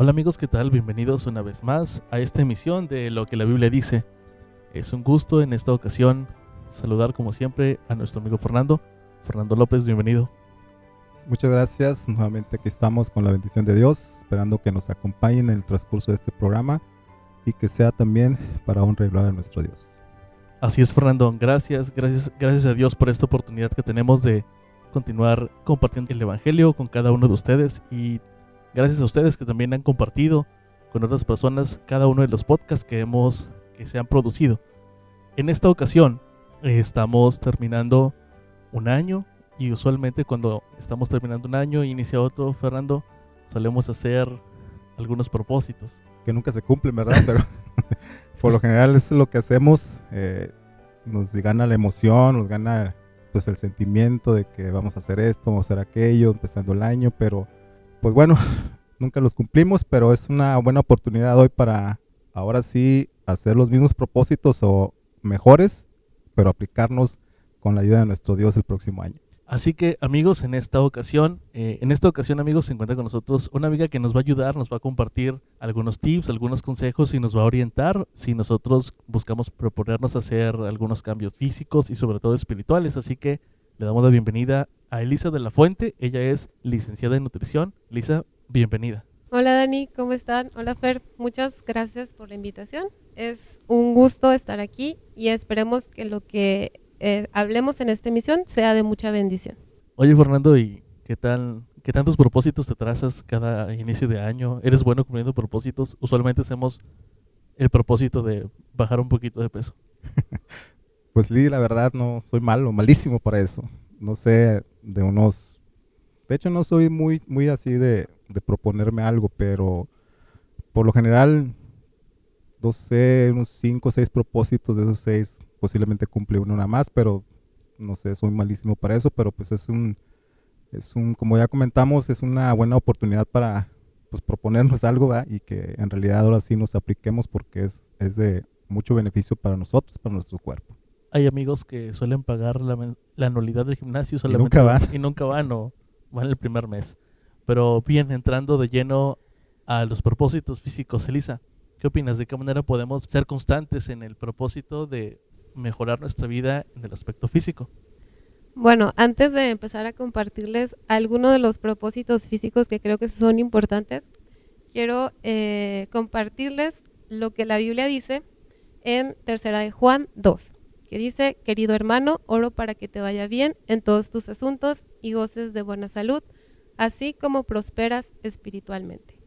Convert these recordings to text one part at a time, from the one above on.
Hola amigos, ¿qué tal? Bienvenidos una vez más a esta emisión de Lo que la Biblia dice. Es un gusto en esta ocasión saludar como siempre a nuestro amigo Fernando. Fernando López, bienvenido. Muchas gracias. Nuevamente aquí estamos con la bendición de Dios, esperando que nos acompañen en el transcurso de este programa y que sea también para honra y gloria a nuestro Dios. Así es, Fernando. Gracias, gracias, gracias a Dios por esta oportunidad que tenemos de continuar compartiendo el Evangelio con cada uno de ustedes y gracias a ustedes que también han compartido con otras personas cada uno de los podcasts que hemos que se han producido. En esta ocasión eh, estamos terminando un año y usualmente cuando estamos terminando un año e inicia otro, Fernando, solemos hacer algunos propósitos. Que nunca se cumplen, ¿verdad? Pero por lo general es lo que hacemos. Eh, nos gana la emoción, nos gana pues el sentimiento de que vamos a hacer esto, vamos a hacer aquello, empezando el año, pero pues bueno, nunca los cumplimos, pero es una buena oportunidad hoy para ahora sí hacer los mismos propósitos o mejores, pero aplicarnos con la ayuda de nuestro Dios el próximo año. Así que amigos, en esta ocasión, eh, en esta ocasión amigos, se encuentra con nosotros una amiga que nos va a ayudar, nos va a compartir algunos tips, algunos consejos y nos va a orientar si nosotros buscamos proponernos hacer algunos cambios físicos y sobre todo espirituales. Así que le damos la bienvenida a Elisa de la Fuente. Ella es licenciada en nutrición. Elisa, bienvenida. Hola Dani, ¿cómo están? Hola Fer, muchas gracias por la invitación. Es un gusto estar aquí y esperemos que lo que eh, hablemos en esta emisión sea de mucha bendición. Oye Fernando, ¿y qué tal? ¿Qué tantos propósitos te trazas cada inicio de año? ¿Eres bueno cumpliendo propósitos? Usualmente hacemos el propósito de bajar un poquito de peso. pues Lee, la verdad no soy malo, malísimo para eso. No sé, de unos... De hecho no soy muy, muy así de, proponerme algo, pero por lo general, no sé, unos 5 o 6 propósitos de esos 6 posiblemente cumple uno nada más, pero no sé, soy malísimo para eso, pero pues es un, es un, como ya comentamos, es una buena oportunidad para pues proponernos algo y que en realidad ahora sí nos apliquemos porque es, es de mucho beneficio para nosotros, para nuestro cuerpo. Hay amigos que suelen pagar la, la anualidad del gimnasio solamente y nunca van. Y nunca van o van el primer mes. Pero bien, entrando de lleno a los propósitos físicos, Elisa, ¿qué opinas? ¿De qué manera podemos ser constantes en el propósito de mejorar nuestra vida en el aspecto físico. Bueno, antes de empezar a compartirles algunos de los propósitos físicos que creo que son importantes, quiero eh, compartirles lo que la Biblia dice en Tercera de Juan 2, que dice, querido hermano, oro para que te vaya bien en todos tus asuntos y goces de buena salud, así como prosperas espiritualmente.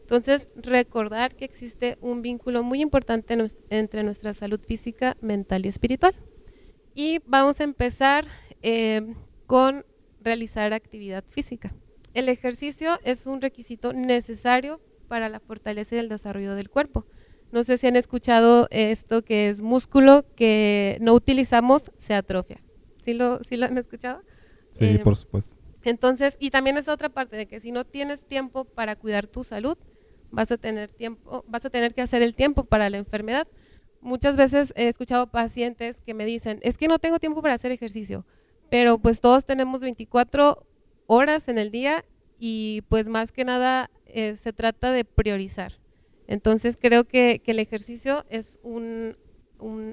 Entonces, recordar que existe un vínculo muy importante entre nuestra salud física, mental y espiritual. Y vamos a empezar eh, con realizar actividad física. El ejercicio es un requisito necesario para la fortaleza y el desarrollo del cuerpo. No sé si han escuchado esto que es músculo que no utilizamos, se atrofia. ¿Sí lo, sí lo han escuchado? Sí, eh, por supuesto. Entonces, y también es otra parte de que si no tienes tiempo para cuidar tu salud, vas a tener tiempo, vas a tener que hacer el tiempo para la enfermedad. Muchas veces he escuchado pacientes que me dicen, es que no tengo tiempo para hacer ejercicio, pero pues todos tenemos 24 horas en el día y pues más que nada eh, se trata de priorizar. Entonces creo que, el ejercicio es un,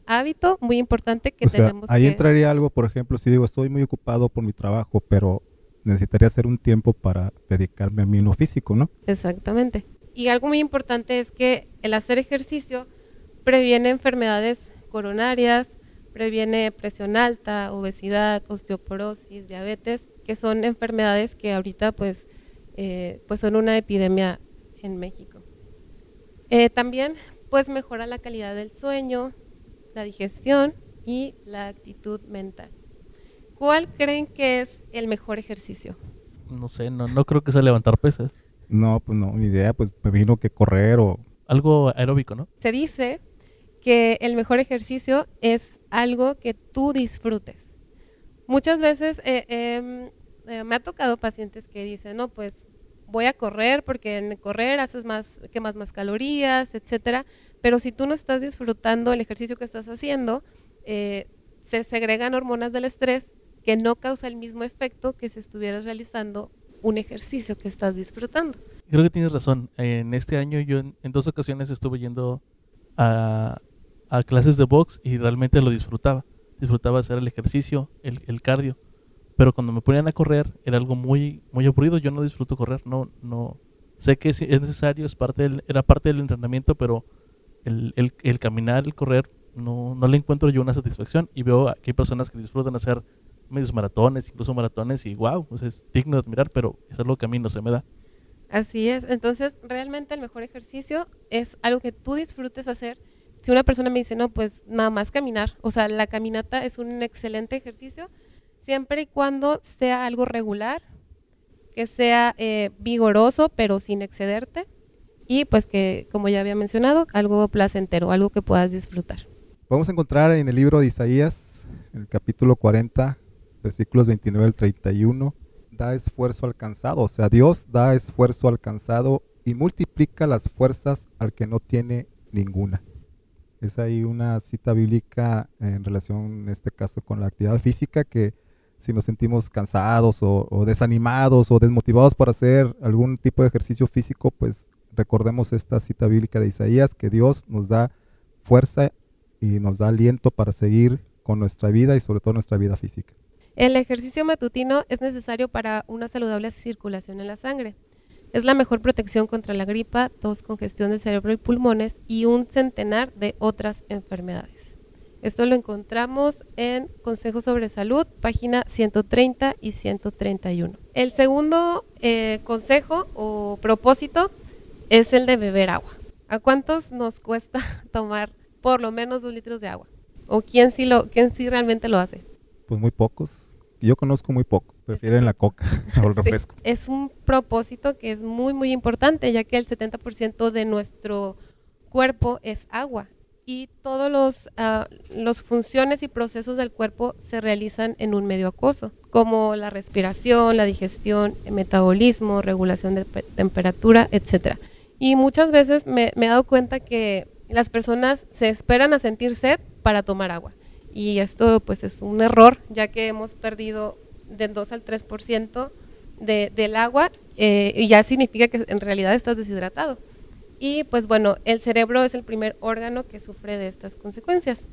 hábito muy importante que tenemos ahí entraría algo, por ejemplo, si digo, estoy muy ocupado por mi trabajo, pero necesitaría hacer un tiempo para dedicarme a mí en lo físico, ¿no? Exactamente. Y algo muy importante es que el hacer ejercicio previene enfermedades coronarias, previene presión alta, obesidad, osteoporosis, diabetes, que son enfermedades que ahorita pues, eh, pues son una epidemia en México. Eh, también pues mejora la calidad del sueño, la digestión y la actitud mental. ¿Cuál creen que es el mejor ejercicio? No sé, no, no creo que sea levantar pesas. No, pues no, mi idea, pues me vino que correr o... Algo aeróbico, ¿no? Se dice que el mejor ejercicio es algo que tú disfrutes. Muchas veces eh, em, eh, me ha tocado pacientes que dicen, no, pues voy a correr porque en correr haces más, quemas más calorías, etcétera. Pero si tú no estás disfrutando el ejercicio que estás haciendo, eh, se segregan hormonas del estrés que no causa el mismo efecto que si estuvieras realizando un ejercicio que estás disfrutando. creo que tienes razón. En este año yo en, dos ocasiones estuve yendo a, clases de box y realmente lo disfrutaba. Disfrutaba hacer el ejercicio, el cardio. Pero cuando me ponían a correr era algo muy, muy aburrido. Yo no disfruto correr, no, no. Sé que es, es necesario, es parte del, era parte del entrenamiento, pero el, el, caminar, el correr, no, no le encuentro yo una satisfacción. Y veo que hay personas que disfrutan hacer medios maratones, incluso maratones, y wow, es digno de admirar, pero es algo que a mí no se me da. Así es, entonces realmente el mejor ejercicio es algo que tú disfrutes hacer. Si una persona me dice, no, pues nada más caminar, o sea, la caminata es un excelente ejercicio, siempre y cuando sea algo regular, que sea eh, vigoroso, pero sin excederte, y pues que, como ya había mencionado, algo placentero, algo que puedas disfrutar. Vamos a encontrar en el libro de Isaías, el capítulo 40, versículos 29 al 31, da esfuerzo alcanzado, o sea, Dios da esfuerzo alcanzado y multiplica las fuerzas al que no tiene ninguna. Es ahí una cita bíblica en relación, en este caso, con la actividad física, que si nos sentimos cansados o, desanimados o desmotivados para hacer algún tipo de ejercicio físico, pues recordemos esta cita bíblica de Isaías, que Dios nos da fuerza y nos da aliento para seguir con nuestra vida y sobre todo nuestra vida física. El ejercicio matutino es necesario para una saludable circulación en la sangre. Es la mejor protección contra la gripa, tos, congestión del cerebro y pulmones y un centenar de otras enfermedades. Esto lo encontramos en Consejo sobre Salud, página 130 y 131. El segundo eh, consejo o propósito es el de beber agua. ¿A cuántos nos cuesta tomar por lo menos dos litros de agua? ¿O quién sí, lo, quién sí realmente lo hace? Pues muy pocos. Yo conozco muy poco. Prefieren la coca o el Sí, refresco. es un propósito que es muy, muy importante, ya que el 70% de nuestro cuerpo es agua y todos los, ah, los funciones y procesos del cuerpo se realizan en un medio acuoso, como la respiración, la digestión, el metabolismo, regulación de pe- temperatura, etcétera. Y muchas veces me, me he dado cuenta que las personas se esperan a sentir sed para tomar agua. Y esto pues es un error, ya que hemos perdido del 2 al 3% de, del agua eh, y ya significa que en realidad estás deshidratado. Y pues bueno, el cerebro es el primer órgano que sufre de estas consecuencias.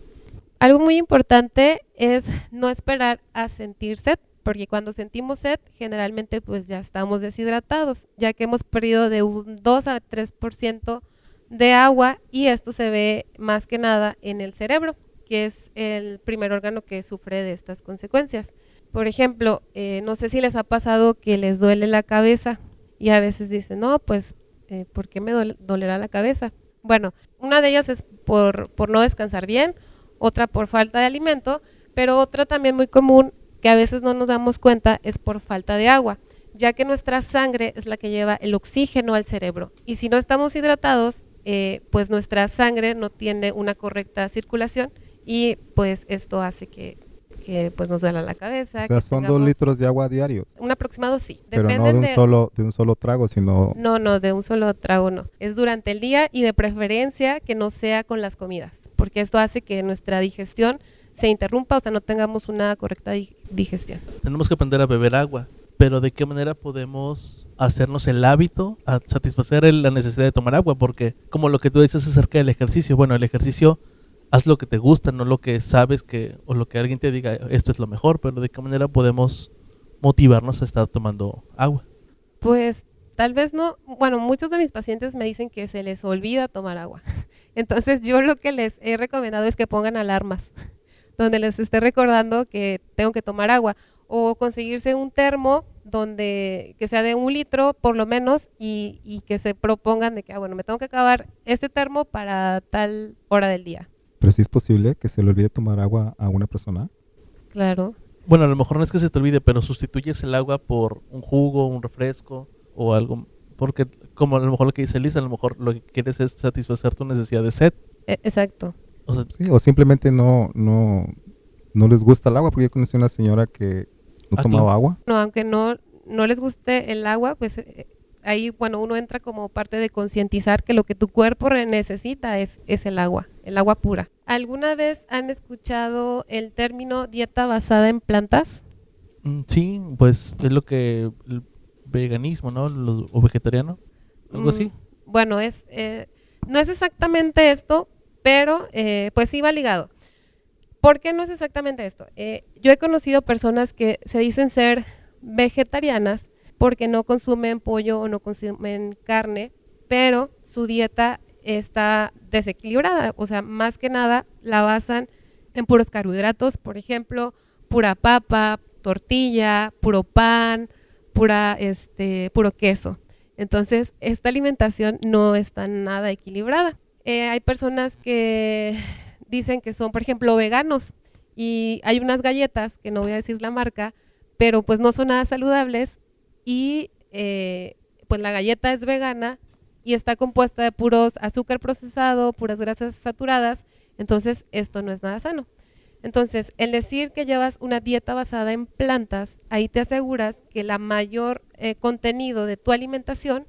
Algo muy importante es no esperar a sentir sed, porque cuando sentimos sed generalmente pues ya estamos deshidratados, ya que hemos perdido de un 2 a 3% de agua y esto se ve más que nada en el cerebro, que es el primer órgano que sufre de estas consecuencias. Por ejemplo, eh, no sé si les ha pasado que les duele la cabeza y a veces dicen, no, pues, eh, ¿por qué me dole- dolerá la cabeza? Bueno, una de ellas es por, por no descansar bien, otra por falta de alimento, pero otra también muy común que a veces no nos damos cuenta es por falta de agua, ya que nuestra sangre es la que lleva el oxígeno al cerebro. Y si no estamos hidratados, eh, pues nuestra sangre no tiene una correcta circulación y pues esto hace que, que, pues nos duela la cabeza. O sea, que son dos litros de agua diarios. Un aproximado sí. Pero no de un, de, solo, de un solo trago, sino no, no, de un solo trago no. Es durante el día y de preferencia que no sea con las comidas, porque esto hace que nuestra digestión se interrumpa, o sea, no tengamos una correcta di- digestión. Tenemos que aprender a beber agua, pero ¿de qué manera podemos hacernos el hábito a satisfacer el- la necesidad de tomar agua? Porque como lo que tú dices acerca del ejercicio, bueno, el ejercicio haz lo que te gusta, no lo que sabes que o lo que alguien te diga, esto es lo mejor, pero ¿de qué manera podemos motivarnos a estar tomando agua? Pues tal vez no, bueno, muchos de mis pacientes me dicen que se les olvida tomar agua. Entonces yo lo que les he recomendado es que pongan alarmas donde les esté recordando que tengo que tomar agua o conseguirse un termo donde que sea de un litro por lo menos y, y que se propongan de que, ah, bueno, me tengo que acabar este termo para tal hora del día. Pero sí es posible que se le olvide tomar agua a una persona. Claro. Bueno, a lo mejor no es que se te olvide, pero sustituyes el agua por un jugo, un refresco o algo, porque como a lo mejor lo que dice Lisa, a lo mejor lo que quieres es satisfacer tu necesidad de sed. E- exacto. O sea, Sí, o simplemente no, no, no les gusta el agua, porque yo conocí una señora que no Ah, tomaba claro. agua. No, aunque no, no les guste el agua, pues eh, ahí, bueno, uno entra como parte de concientizar que lo que tu cuerpo necesita es, es el agua, el agua pura. ¿Alguna vez han escuchado el término dieta basada en plantas? mm, sí, pues es lo que el veganismo, ¿no? O vegetariano. algo así. Mm, Bueno, es, eh, no es exactamente esto, pero eh, pues sí va ligado. ¿Por qué no es exactamente esto? Eh, yo he conocido personas que se dicen ser vegetarianas porque no consumen pollo o no consumen carne, pero su dieta está desequilibrada. O sea, más que nada la basan en puros carbohidratos, por ejemplo, pura papa, tortilla, puro pan, pura, este, puro queso. Entonces, esta alimentación no está nada equilibrada. Eh, hay personas que dicen que son, por ejemplo, veganos y hay unas galletas, que no voy a decir la marca, pero pues no son nada saludables y eh, pues la galleta es vegana y está compuesta de puros azúcar procesado, puras grasas saturadas, entonces esto no es nada sano. Entonces, el decir que llevas una dieta basada en plantas, ahí te aseguras que la mayor eh, contenido de tu alimentación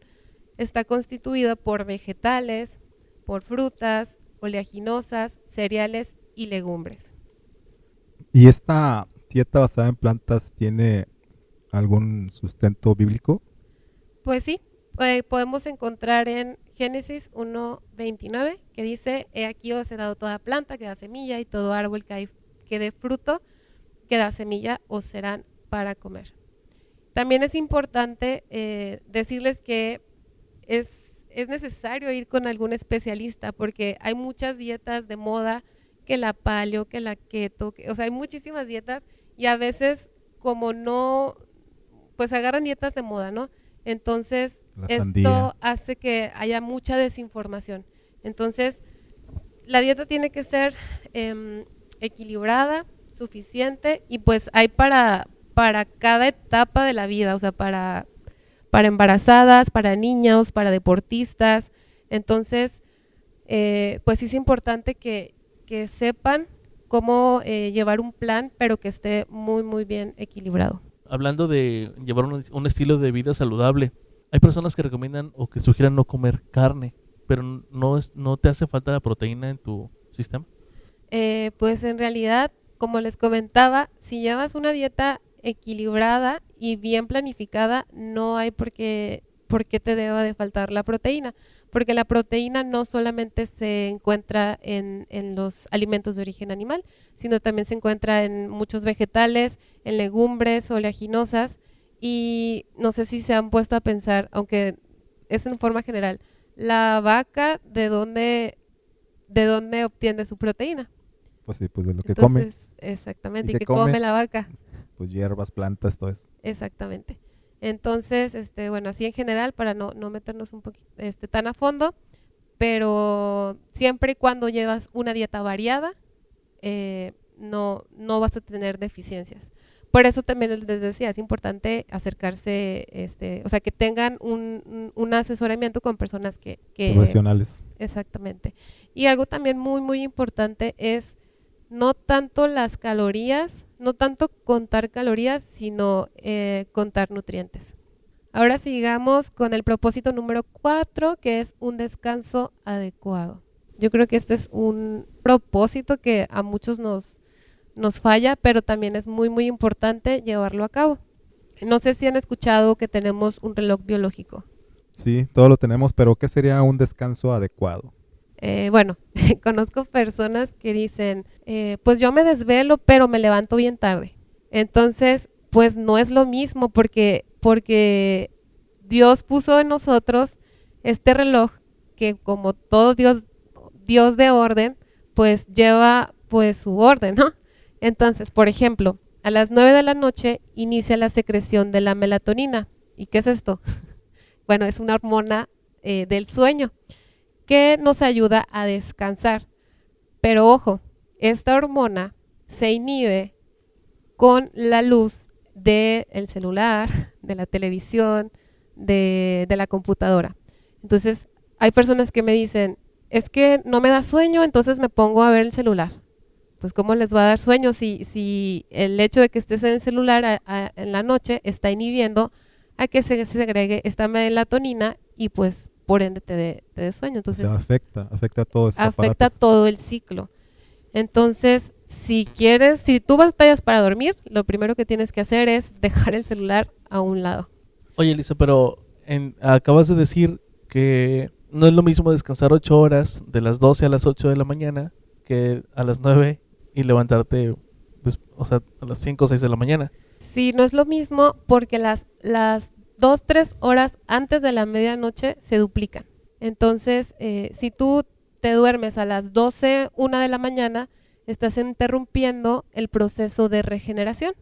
está constituida por vegetales, por frutas, oleaginosas, cereales y legumbres. ¿Y esta dieta basada en plantas tiene algún sustento bíblico? Pues sí, eh, podemos encontrar en Génesis 1.29 que dice, he aquí os he dado toda planta que da semilla y todo árbol que, hay, que dé fruto que da semilla os serán para comer. También es importante eh, decirles que es, es necesario ir con algún especialista porque hay muchas dietas de moda, que la paleo, que la keto, que, o sea, hay muchísimas dietas y a veces como no, pues agarran dietas de moda, ¿no? Entonces, La esto sandía. hace que haya mucha desinformación. Entonces, la dieta tiene que ser em, equilibrada, suficiente y pues hay para, para cada etapa de la vida, o sea, para, para embarazadas, para niños, para deportistas. Entonces, eh, pues es importante que, que sepan cómo eh, llevar un plan, pero que esté muy, muy bien equilibrado. Hablando de llevar un, estilo de vida saludable, hay personas que recomiendan o que sugieran no comer carne, pero no, es, no te hace falta la proteína en tu sistema. Eh, pues en realidad, como les comentaba, si llevas una dieta equilibrada y bien planificada, no hay por qué, por qué te deba de faltar la proteína, porque la proteína no solamente se encuentra en, en los alimentos de origen animal, sino también se encuentra en muchos vegetales, en legumbres oleaginosas, y no sé si se han puesto a pensar, aunque es en forma general, la vaca, ¿de dónde, de dónde obtiene su proteína? Pues sí, pues de lo que come, Exactamente. ¿Y ¿Y qué qué come? come? la vaca? pues hierbas, plantas, todo eso. Exactamente. Entonces, este, bueno, así en general, para no, no meternos un poquito este, tan a fondo, pero siempre y cuando llevas una dieta variada, eh, no, no vas a tener deficiencias. Por eso también les decía, es importante acercarse, este, o sea, que tengan un, un- asesoramiento con personas que, que, Profesionales. Exactamente. Y algo también muy, muy importante es no tanto las calorías, no tanto contar calorías, sino eh, contar nutrientes. Ahora sigamos con el propósito número cuatro, que es un descanso adecuado. Yo creo que este es un propósito que a muchos nos, nos falla, pero también es muy, muy importante llevarlo a cabo. No sé si han escuchado que tenemos un reloj biológico. Sí, todo lo tenemos, pero ¿qué sería un descanso adecuado? Eh, bueno, conozco personas que dicen, eh, pues yo me desvelo, pero me levanto bien tarde. Entonces, pues no es lo mismo porque, porque Dios puso en nosotros este reloj que como todo Dios, Dios de orden, pues lleva pues su orden, ¿no? Entonces, por ejemplo, a las 9 de la noche inicia la secreción de la melatonina. ¿Y qué es esto? bueno, es una hormona eh, del sueño que nos ayuda a descansar. Pero ojo, esta hormona se inhibe con la luz del celular, de la televisión, de, de la computadora. Entonces, hay personas que me dicen, es que no me da sueño, entonces me pongo a ver el celular. Pues ¿cómo les va a dar sueño si, si el hecho de que estés en el celular en la noche está inhibiendo a que se segregue esta melatonina y pues por ende te dé sueño? O Entonces, sea, afecta, afecta a esos afecta aparatos. todo el ciclo. Entonces, si quieres, si tú batallas para dormir, lo primero que tienes que hacer es dejar el celular a un lado. Oye, Elisa, pero en- acabas de decir que no es lo mismo descansar 8 horas de las 12 a las 8 de la mañana que a las 9 y levantarte pues, o sea, a las 5 o 6 de la mañana. Sí, no es lo mismo porque las, las 2, 3 horas antes de la medianoche se duplican. Entonces, eh, si tú te duermes a las 12, 1 de la mañana, estás interrumpiendo el proceso de regeneración.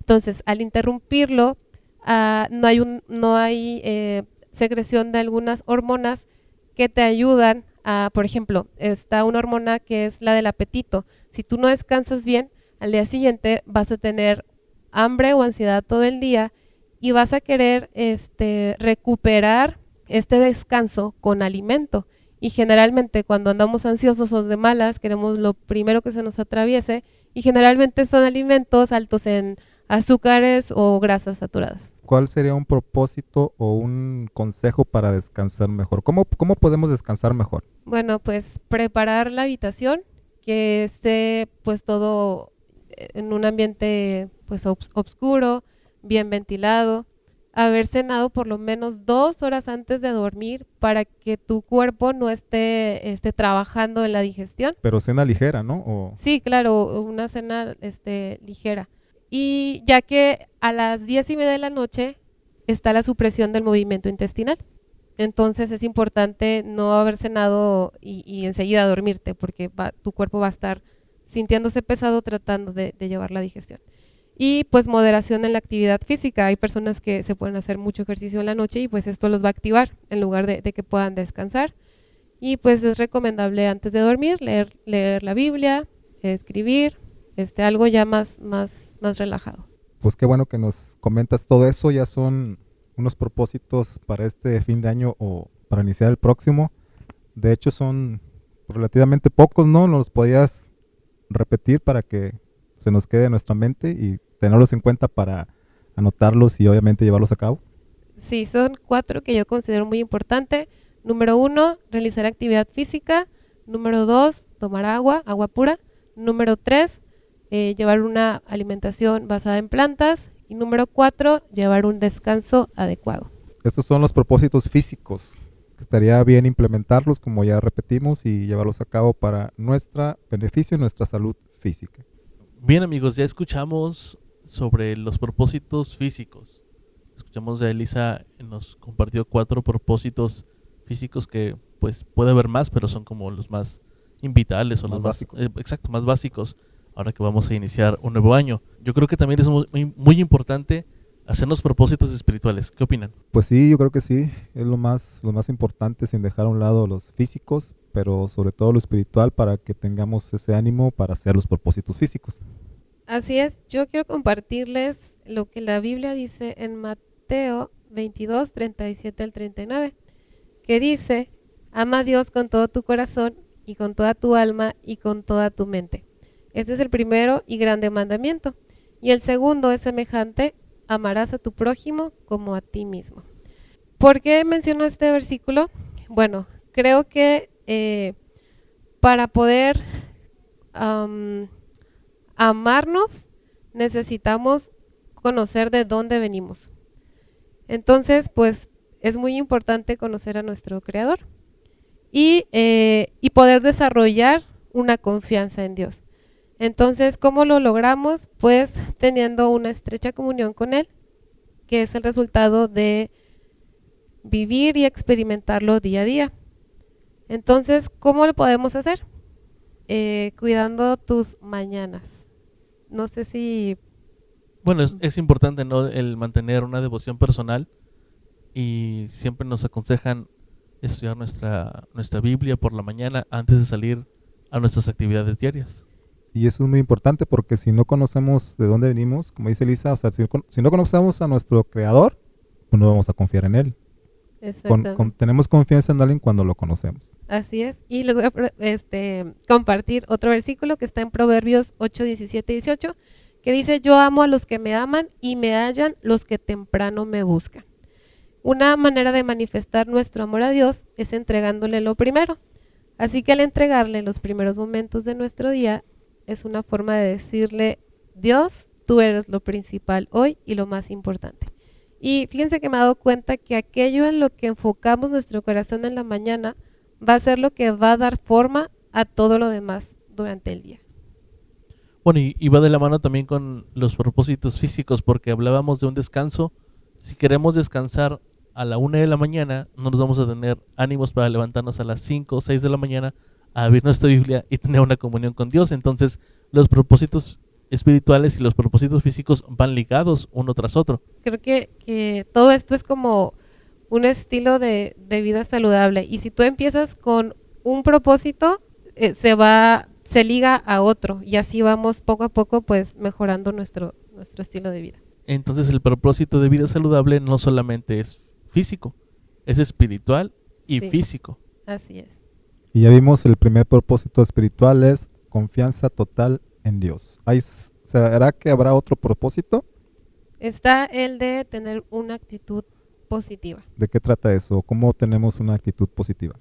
Entonces, al interrumpirlo, ah, no hay, no hay eh, secreción de algunas hormonas que te ayudan a, por ejemplo, está una hormona que es la del apetito. Si tú no descansas bien, al día siguiente vas a tener hambre o ansiedad todo el día y vas a querer este, recuperar este descanso con alimento. Y generalmente cuando andamos ansiosos o de malas, queremos lo primero que se nos atraviese y generalmente son alimentos altos en azúcares o grasas saturadas. ¿Cuál sería un propósito o un consejo para descansar mejor? ¿Cómo, cómo podemos descansar mejor? Bueno, pues preparar la habitación, que esté pues todo en un ambiente pues oscuro, bien ventilado, haber cenado por lo menos dos horas antes de dormir para que tu cuerpo no esté, esté trabajando en la digestión. Pero cena ligera, ¿no? Sí, claro, una cena este, ligera. Y ya que a las diez y media de la noche está la supresión del movimiento intestinal. Entonces es importante no haber cenado y, enseguida dormirte porque tu cuerpo va a estar sintiéndose pesado tratando de, llevar la digestión. Y pues moderación en la actividad física. Hay personas que se pueden hacer mucho ejercicio en la noche y pues esto los va a activar en lugar de, que puedan descansar. Y pues es recomendable antes de dormir leer, leer la Biblia, escribir, este, algo ya más, más, más relajado. Pues qué bueno que nos comentas todo eso. Ya son unos propósitos para este fin de año o para iniciar el próximo. De hecho son relativamente pocos, ¿no? Nos podías repetir para que se nos quede en nuestra mente y tenerlos en cuenta para anotarlos y obviamente llevarlos a cabo? Sí, son cuatro que yo considero muy importante. Número uno, realizar actividad física. Número dos, tomar agua, agua pura. Número tres, eh, llevar una alimentación basada en plantas. Y número cuatro, llevar un descanso adecuado. Estos son los propósitos físicos estaría bien implementarlos, como ya repetimos, y llevarlos a cabo para nuestro beneficio y nuestra salud física. Bien amigos, ya escuchamos sobre los propósitos físicos. Escuchamos a Elisa, nos compartió cuatro propósitos físicos que pues puede haber más, pero son como los más invitales o los básicos. Eh, exacto, más básicos ahora que vamos a iniciar un nuevo año. Yo creo que también es muy, muy importante hacernos propósitos espirituales. ¿Qué opinan? Pues sí, yo creo que sí, es lo más, lo más importante sin dejar a un lado los físicos, pero sobre todo lo espiritual para que tengamos ese ánimo para hacer los propósitos físicos. Así es, yo quiero compartirles lo que la Biblia dice en Mateo 22, 37 al 39, que dice, ama a Dios con todo tu corazón y con toda tu alma y con toda tu mente. Este es el primero y grande mandamiento. Y el segundo es semejante, amarás a tu prójimo como a ti mismo. ¿Por qué menciono este versículo? Bueno, creo que eh, para poder amarnos necesitamos conocer de dónde venimos. Entonces, pues es muy importante conocer a nuestro Creador y, eh, y poder desarrollar una confianza en Dios. Entonces, ¿cómo lo logramos? Pues teniendo una estrecha comunión con Él, que es el resultado de vivir y experimentarlo día a día. Entonces, ¿cómo lo podemos hacer? Eh, cuidando tus mañanas. No sé si... Bueno, es, importante ¿no? el mantener una devoción personal y siempre nos aconsejan estudiar nuestra, nuestra Biblia por la mañana antes de salir a nuestras actividades diarias. Y eso es muy importante porque si no conocemos de dónde venimos, como dice Elisa, o sea, si, no conocemos a nuestro creador, pues no vamos a confiar en él. Tenemos confianza en alguien cuando lo conocemos. Así es. Y les voy a este, compartir otro versículo que está en Proverbios 8, 17 y 18, que dice, yo amo a los que me aman y me hallan los que temprano me buscan. Una manera de manifestar nuestro amor a Dios es entregándole lo primero. Así que al entregarle los primeros momentos de nuestro día, es una forma de decirle, Dios, tú eres lo principal hoy y lo más importante. Y fíjense que me he dado cuenta que aquello en lo que enfocamos nuestro corazón en la mañana va a ser lo que va a dar forma a todo lo demás durante el día. Bueno, y, va de la mano también con los propósitos físicos, porque hablábamos de un descanso. Si queremos descansar a la una de la mañana, no nos vamos a tener ánimos para levantarnos a las 5 o 6 de la mañana a abrir nuestra Biblia y tener una comunión con Dios. Entonces, los propósitos espirituales y los propósitos físicos van ligados uno tras otro. Creo que, que todo esto es como un estilo de, de, vida saludable. Y si tú empiezas con un propósito, eh, se va, se liga a otro y así vamos poco a poco pues mejorando nuestro, nuestro estilo de vida. Entonces el propósito de vida saludable no solamente es físico, es espiritual y físico. Así es. Y ya vimos el primer propósito espiritual es confianza total en Dios. ¿Será que habrá otro propósito? Está el de tener una actitud positiva. ¿De qué trata eso? ¿Cómo tenemos una actitud positiva?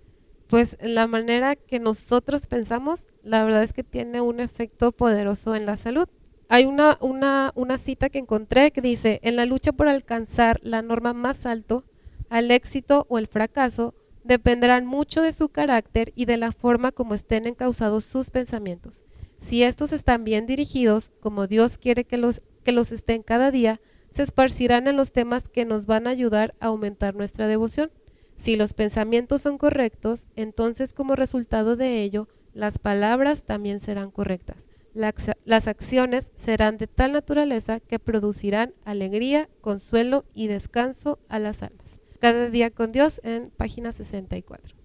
pues la manera que nosotros pensamos, la verdad es que tiene un efecto poderoso en la salud. Hay una, una, una cita que encontré que dice, en la lucha por alcanzar la norma más alto, al éxito o el fracaso dependerán mucho de su carácter y de la forma como estén encausados sus pensamientos. Si estos están bien dirigidos, como Dios quiere que los, que los estén cada día, se esparcirán en los temas que nos van a ayudar a aumentar nuestra devoción. Si los pensamientos son correctos, entonces como resultado de ello, las palabras también serán correctas. Las acciones serán de tal naturaleza que producirán alegría, consuelo y descanso a las almas. Cada día con Dios en página 64.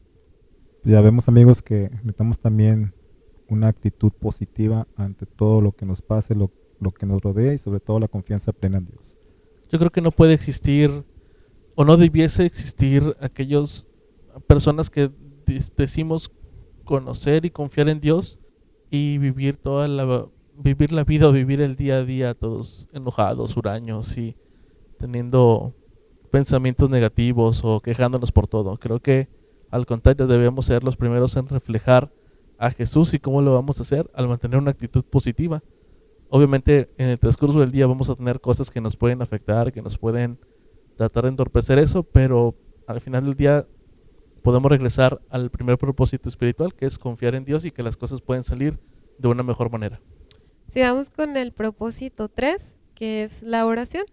Ya vemos amigos que necesitamos también una actitud positiva ante todo lo que nos pase, lo, lo que nos rodea y sobre todo la confianza plena en Dios. Yo creo que no puede existir o no debiese existir aquellas personas que decimos conocer y confiar en Dios y vivir toda la vivir la vida o vivir el día a día todos enojados, huraños y teniendo pensamientos negativos o quejándonos por todo. Creo que al contrario debemos ser los primeros en reflejar a Jesús y cómo lo vamos a hacer al mantener una actitud positiva. Obviamente en el transcurso del día vamos a tener cosas que nos pueden afectar, que nos pueden tratar de entorpecer eso, pero al final del día podemos regresar al primer propósito espiritual, que es confiar en Dios y que las cosas pueden salir de una mejor manera. Sigamos con el propósito 3, que es la oración.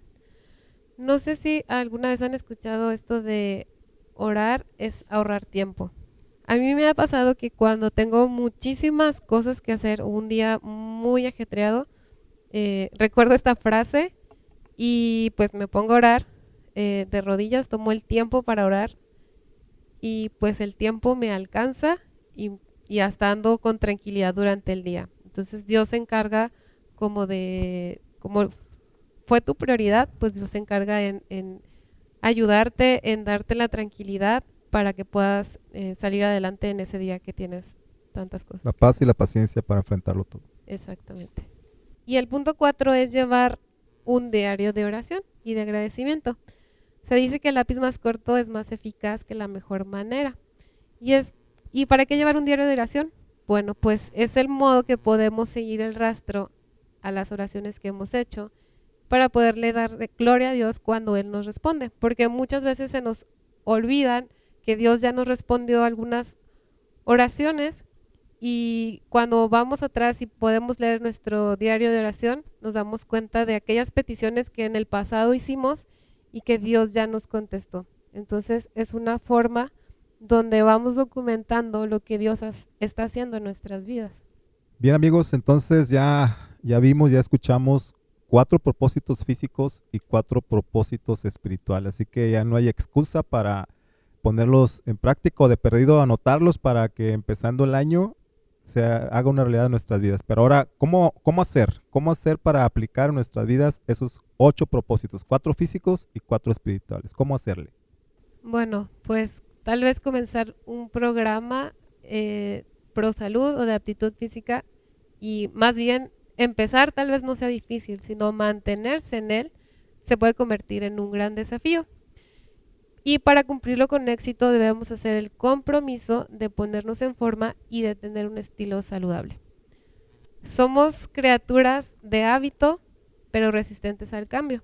No sé si alguna vez han escuchado esto de orar es ahorrar tiempo. A mí me ha pasado que cuando tengo muchísimas cosas que hacer, un día muy ajetreado, eh, recuerdo esta frase y pues me pongo a orar eh, de rodillas, tomo el tiempo para orar y pues el tiempo me alcanza y, y hasta ando con tranquilidad durante el día. Entonces Dios se encarga como de, como fue tu prioridad, pues Dios se encarga en, en ayudarte, en darte la tranquilidad para que puedas eh, salir adelante en ese día que tienes tantas cosas. La paz y la paciencia para enfrentarlo todo. Exactamente. Y el punto cuatro es llevar un diario de oración y de agradecimiento. Se dice que el lápiz más corto es más eficaz que la mejor manera. ¿Y, es, ¿Y para qué llevar un diario de oración? Bueno, pues es el modo que podemos seguir el rastro a las oraciones que hemos hecho para poderle dar gloria a Dios cuando Él nos responde. Porque muchas veces se nos olvidan que Dios ya nos respondió algunas oraciones y cuando vamos atrás y podemos leer nuestro diario de oración, nos damos cuenta de aquellas peticiones que en el pasado hicimos y que Dios ya nos contestó. Entonces es una forma donde vamos documentando lo que Dios está haciendo en nuestras vidas. Bien amigos, entonces ya, ya vimos, ya escuchamos cuatro propósitos físicos y cuatro propósitos espirituales, así que ya no hay excusa para ponerlos en práctica o de perdido anotarlos para que empezando el año se haga una realidad en nuestras vidas. Pero ahora, ¿cómo, ¿cómo hacer? ¿Cómo hacer para aplicar en nuestras vidas esos ocho propósitos? Cuatro físicos y cuatro espirituales. ¿Cómo hacerle? Bueno, pues tal vez comenzar un programa eh, pro salud o de aptitud física y más bien empezar tal vez no sea difícil, sino mantenerse en él se puede convertir en un gran desafío. Y para cumplirlo con éxito debemos hacer el compromiso de ponernos en forma y de tener un estilo saludable. Somos criaturas de hábito, pero resistentes al cambio.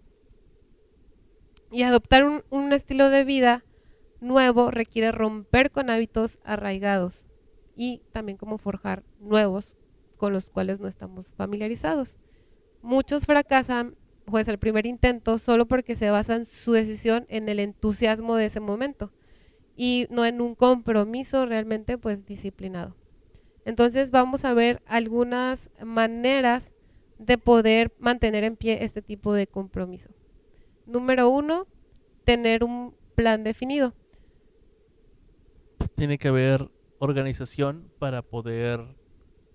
Y adoptar un, estilo de vida nuevo requiere romper con hábitos arraigados y también como forjar nuevos con los cuales no estamos familiarizados. Muchos fracasan pues el primer intento solo porque se basan su decisión en el entusiasmo de ese momento y no en un compromiso realmente pues disciplinado. Entonces vamos a ver algunas maneras de poder mantener en pie este tipo de compromiso. Número uno, tener un plan definido. Tiene que haber organización para poder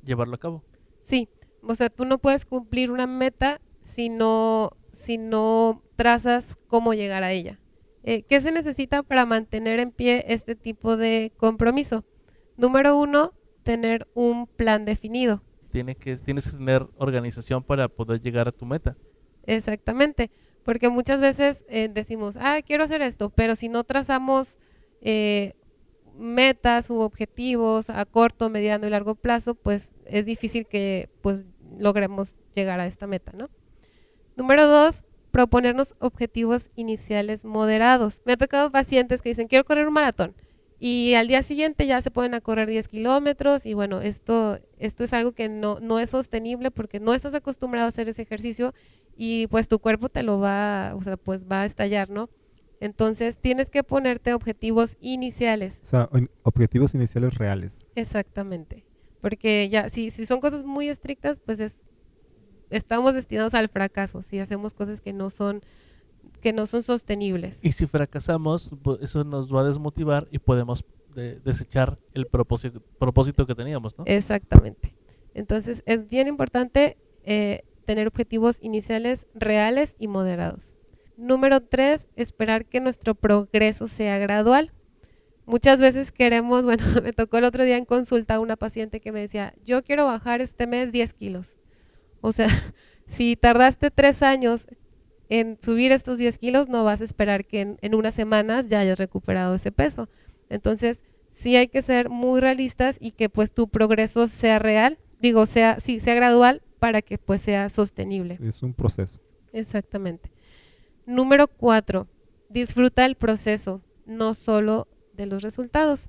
llevarlo a cabo. Sí, o sea, tú no puedes cumplir una meta si no, si no trazas cómo llegar a ella. Eh, ¿Qué se necesita para mantener en pie este tipo de compromiso? Número uno, tener un plan definido. Tiene que, tienes que tener organización para poder llegar a tu meta. Exactamente, porque muchas veces eh, decimos, ah, quiero hacer esto, pero si no trazamos eh, metas u objetivos a corto, mediano y largo plazo, pues es difícil que pues logremos llegar a esta meta, ¿no? Número dos, proponernos objetivos iniciales moderados. Me ha tocado pacientes que dicen, quiero correr un maratón. Y al día siguiente ya se pueden a correr 10 kilómetros y bueno, esto, esto es algo que no, no es sostenible porque no estás acostumbrado a hacer ese ejercicio y pues tu cuerpo te lo va, o sea, pues va a estallar, ¿no? Entonces tienes que ponerte objetivos iniciales. O sea, objetivos iniciales reales. Exactamente. Porque ya, si, si son cosas muy estrictas, pues es, estamos destinados al fracaso si hacemos cosas que no son que no son sostenibles. Y si fracasamos, eso nos va a desmotivar y podemos desechar el propósito, propósito que teníamos, ¿no? Exactamente. Entonces es bien importante eh, tener objetivos iniciales reales y moderados. Número tres, esperar que nuestro progreso sea gradual. Muchas veces queremos, bueno, me tocó el otro día en consulta una paciente que me decía, yo quiero bajar este mes 10 kilos. O sea, si tardaste tres años en subir estos 10 kilos, no vas a esperar que en, unas semanas ya hayas recuperado ese peso. Entonces, sí hay que ser muy realistas y que pues tu progreso sea real, digo, sea, sí, sea gradual para que pues sea sostenible. Es un proceso. Exactamente. Número cuatro, disfruta el proceso, no solo de los resultados.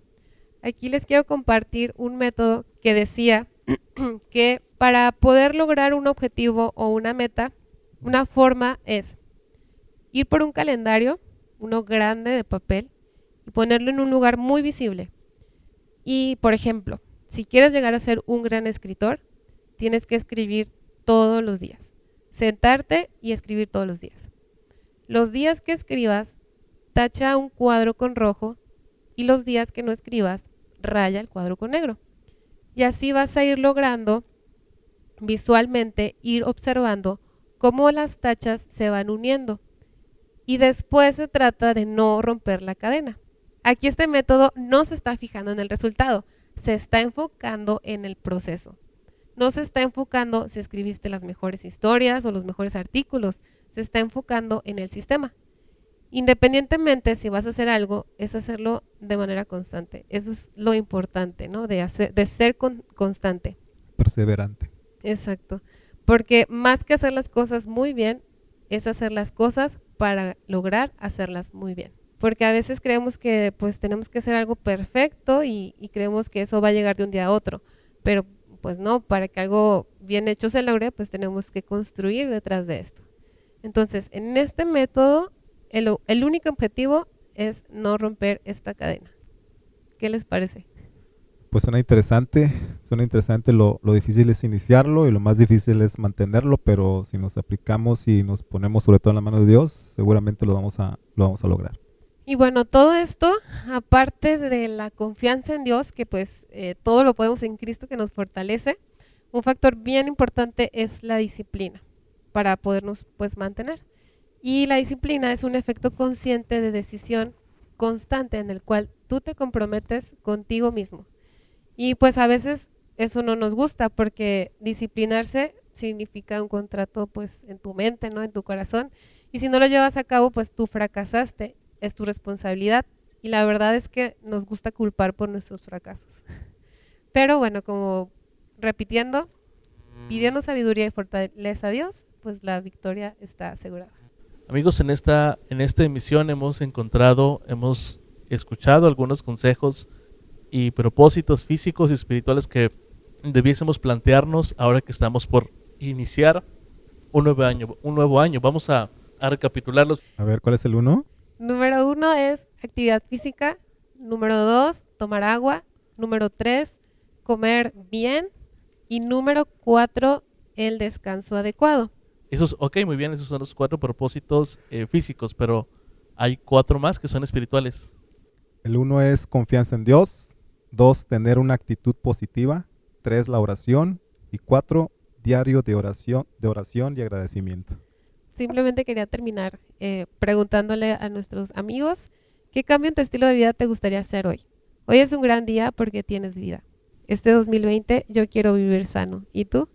Aquí les quiero compartir un método que decía que para poder lograr un objetivo o una meta, una forma es ir por un calendario, uno grande de papel, y ponerlo en un lugar muy visible. Y, por ejemplo, si quieres llegar a ser un gran escritor, tienes que escribir todos los días. Sentarte y escribir todos los días. Los días que escribas, tacha un cuadro con rojo y los días que no escribas, raya el cuadro con negro. Y así vas a ir logrando visualmente ir observando cómo las tachas se van uniendo. Y después se trata de no romper la cadena. Aquí este método no se está fijando en el resultado, se está enfocando en el proceso. No se está enfocando si escribiste las mejores historias o los mejores artículos, se está enfocando en el sistema. Independientemente si vas a hacer algo, es hacerlo de manera constante. Eso es lo importante, ¿no? De, hacer, de ser constante. Perseverante. Exacto. Porque más que hacer las cosas muy bien, es hacer las cosas para lograr hacerlas muy bien. Porque a veces creemos que pues tenemos que hacer algo perfecto y, y creemos que eso va a llegar de un día a otro. Pero pues no, para que algo bien hecho se logre, pues tenemos que construir detrás de esto. Entonces, en este método, el, único objetivo es no romper esta cadena. ¿Qué les parece? Pues suena interesante, suena interesante, lo, difícil es iniciarlo y lo más difícil es mantenerlo, pero si nos aplicamos y nos ponemos sobre todo en la mano de Dios, seguramente lo vamos a, lo vamos a lograr. Y bueno, todo esto, aparte de la confianza en Dios, que pues eh, todo lo podemos en Cristo que nos fortalece, un factor bien importante es la disciplina para podernos pues mantener. Y la disciplina es un efecto consciente de decisión constante en el cual tú te comprometes contigo mismo. Y pues a veces eso no nos gusta porque disciplinarse significa un contrato pues en tu mente, ¿no? En tu corazón. Y si no lo llevas a cabo, pues tú fracasaste, es tu responsabilidad. Y la verdad es que nos gusta culpar por nuestros fracasos. Pero bueno, como repitiendo, pidiendo sabiduría y fortaleza a Dios, pues la victoria está asegurada. Amigos, en esta, en esta emisión hemos encontrado, hemos escuchado algunos consejos y propósitos físicos y espirituales que debiésemos plantearnos ahora que estamos por iniciar un nuevo año. Un nuevo año. Vamos a, a recapitularlos. A ver, ¿cuál es el uno? Número uno es actividad física. Número dos, tomar agua. Número tres, comer bien. Y número cuatro, el descanso adecuado. Esos, ok, muy bien, esos son los cuatro propósitos eh, físicos, pero hay cuatro más que son espirituales. El uno es confianza en Dios. Dos, tener una actitud positiva. Tres, la oración. Y cuatro, diario de oración, de oración y agradecimiento. Simplemente quería terminar eh, preguntándole a nuestros amigos, ¿qué cambio en tu estilo de vida te gustaría hacer hoy? Hoy es un gran día porque tienes vida. Este 2020 yo quiero vivir sano. ¿Y tú?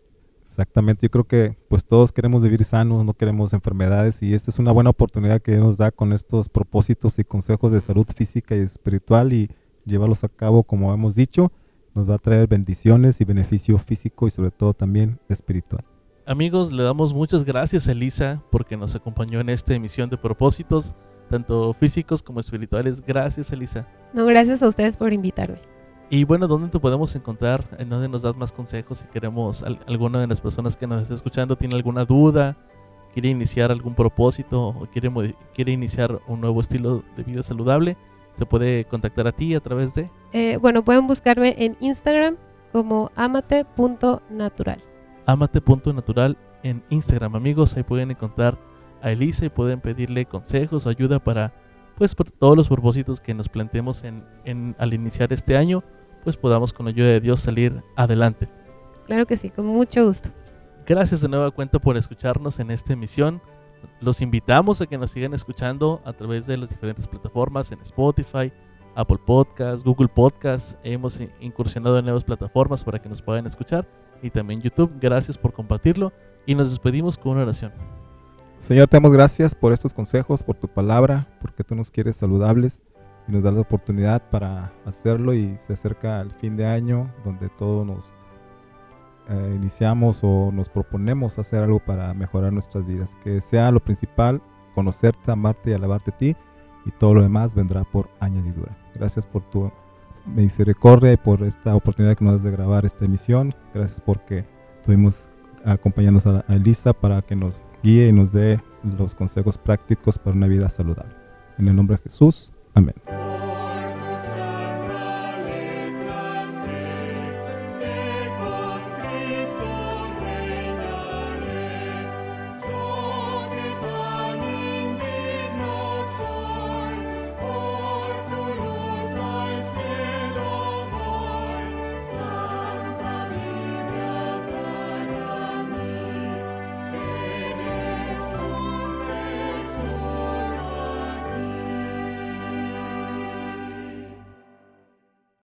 Exactamente, yo creo que pues todos queremos vivir sanos, no queremos enfermedades y esta es una buena oportunidad que nos da con estos propósitos y consejos de salud física y espiritual y llevarlos a cabo como hemos dicho, nos va a traer bendiciones y beneficio físico y sobre todo también espiritual. Amigos, le damos muchas gracias a Elisa porque nos acompañó en esta emisión de propósitos, tanto físicos como espirituales. Gracias, Elisa. No, gracias a ustedes por invitarme. Y bueno, ¿dónde te podemos encontrar? ¿En dónde nos das más consejos? Si queremos, al- alguna de las personas que nos está escuchando tiene alguna duda, quiere iniciar algún propósito o quiere, quiere iniciar un nuevo estilo de vida saludable, se puede contactar a ti a través de... Eh, bueno, pueden buscarme en Instagram como amate.natural. amate.natural en Instagram. Amigos, ahí pueden encontrar a Elisa y pueden pedirle consejos o ayuda para pues por todos los propósitos que nos planteemos en, en- al iniciar este año, pues podamos con la ayuda de Dios salir adelante. Claro que sí, con mucho gusto. Gracias de nueva cuenta por escucharnos en esta emisión. Los invitamos a que nos sigan escuchando a través de las diferentes plataformas en Spotify, Apple Podcasts, Google Podcasts. Hemos in- incursionado en nuevas plataformas para que nos puedan escuchar y también YouTube. Gracias por compartirlo y nos despedimos con una oración. Señor, te damos gracias por estos consejos, por tu palabra, porque tú nos quieres saludables y nos das la oportunidad para hacerlo y se acerca el fin de año donde todos nos eh, iniciamos o nos proponemos hacer algo para mejorar nuestras vidas. Que sea lo principal, conocerte, amarte y alabarte a ti y todo lo demás vendrá por añadidura. Gracias por tu misericordia y por esta oportunidad que nos das de grabar esta emisión. Gracias porque tuvimos acompañándonos a, a Elisa para que nos guíe y nos dé los consejos prácticos para una vida saludable. En el nombre de Jesús, amén.